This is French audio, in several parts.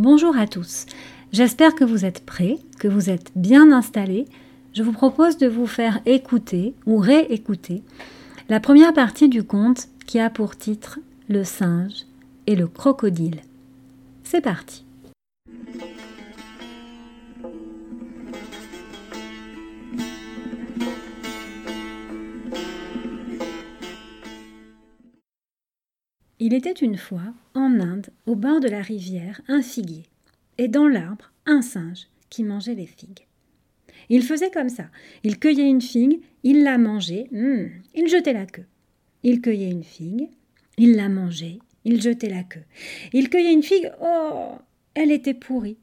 Bonjour à tous. J'espère que vous êtes prêts, que vous êtes bien installés. Je vous propose de vous faire écouter ou réécouter la première partie du conte qui a pour titre Le singe et le crocodile. C'est parti. Il était une fois, en Inde, au bord de la rivière, un figuier, et dans l'arbre, un singe qui mangeait les figues. Il faisait comme ça. Il cueillait une figue, il la mangeait, hum, il jetait la queue. Il cueillait une figue, il la mangeait, il jetait la queue. Il cueillait une figue, oh, elle était pourrie,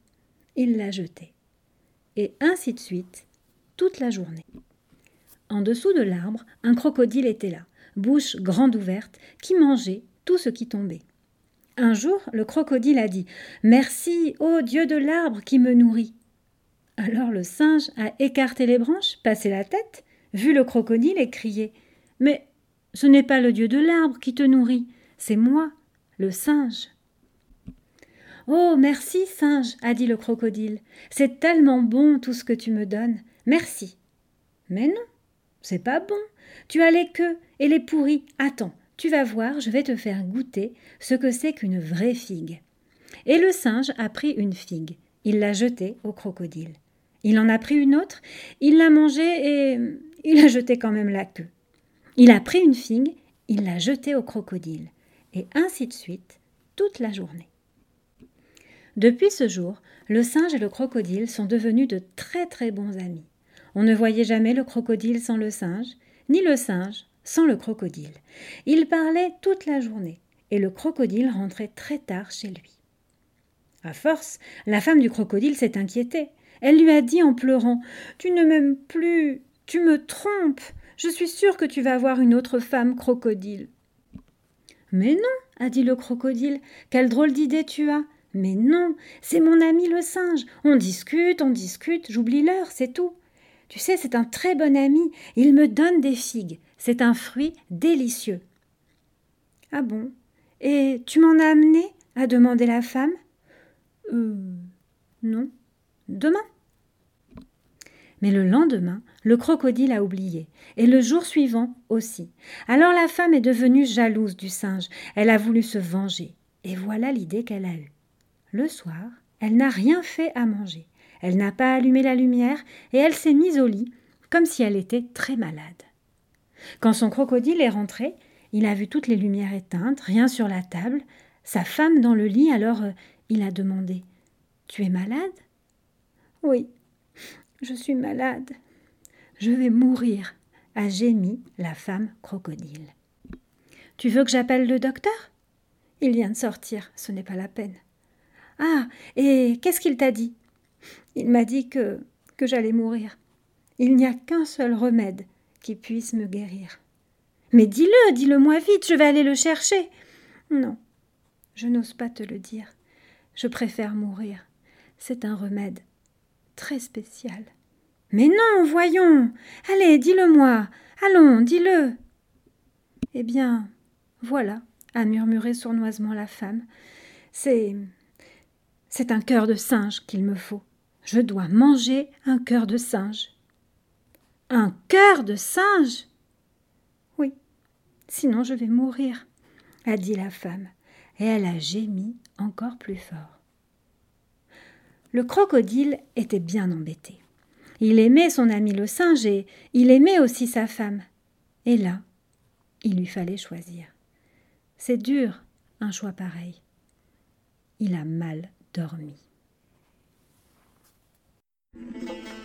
il la jetait. Et ainsi de suite, toute la journée. En dessous de l'arbre, un crocodile était là, bouche grande ouverte, qui mangeait ce qui tombait. Un jour, le crocodile a dit Merci, ô Dieu de l'arbre qui me nourrit. Alors le singe a écarté les branches, passé la tête, vu le crocodile et crié Mais ce n'est pas le Dieu de l'arbre qui te nourrit, c'est moi, le singe. Oh, merci, singe, a dit le crocodile. C'est tellement bon tout ce que tu me donnes. Merci. Mais non, c'est pas bon. Tu as les queues et les pourris. Attends, tu vas voir, je vais te faire goûter ce que c'est qu'une vraie figue. Et le singe a pris une figue. Il l'a jetée au crocodile. Il en a pris une autre, il l'a mangée et il a jeté quand même la queue. Il a pris une figue, il l'a jetée au crocodile. Et ainsi de suite, toute la journée. Depuis ce jour, le singe et le crocodile sont devenus de très très bons amis. On ne voyait jamais le crocodile sans le singe, ni le singe sans le crocodile. Il parlait toute la journée, et le crocodile rentrait très tard chez lui. À force, la femme du crocodile s'est inquiétée. Elle lui a dit en pleurant Tu ne m'aimes plus, tu me trompes, je suis sûre que tu vas avoir une autre femme crocodile. Mais non, a dit le crocodile, quelle drôle d'idée tu as. Mais non, c'est mon ami le singe. On discute, on discute, j'oublie l'heure, c'est tout. Tu sais, c'est un très bon ami, il me donne des figues. C'est un fruit délicieux. Ah bon? Et tu m'en as amené a demandé la femme? Euh. Non. Demain? Mais le lendemain, le crocodile a oublié, et le jour suivant aussi. Alors la femme est devenue jalouse du singe, elle a voulu se venger, et voilà l'idée qu'elle a eue. Le soir, elle n'a rien fait à manger, elle n'a pas allumé la lumière, et elle s'est mise au lit, comme si elle était très malade. Quand son crocodile est rentré, il a vu toutes les lumières éteintes, rien sur la table, sa femme dans le lit, alors euh, il a demandé Tu es malade? Oui, je suis malade. Je vais mourir, a gémi la femme crocodile. Tu veux que j'appelle le docteur? Il vient de sortir, ce n'est pas la peine. Ah, et qu'est-ce qu'il t'a dit? Il m'a dit que, que j'allais mourir. Il n'y a qu'un seul remède, qui puisse me guérir. Mais dis-le, dis-le-moi vite, je vais aller le chercher. Non, je n'ose pas te le dire. Je préfère mourir. C'est un remède très spécial. Mais non, voyons. Allez, dis-le-moi. Allons, dis-le. Eh bien, voilà, a murmuré sournoisement la femme. C'est. C'est un cœur de singe qu'il me faut. Je dois manger un cœur de singe. Un cœur de singe? Oui, sinon je vais mourir, a dit la femme, et elle a gémi encore plus fort. Le crocodile était bien embêté. Il aimait son ami le singe et il aimait aussi sa femme. Et là, il lui fallait choisir. C'est dur, un choix pareil. Il a mal dormi. Música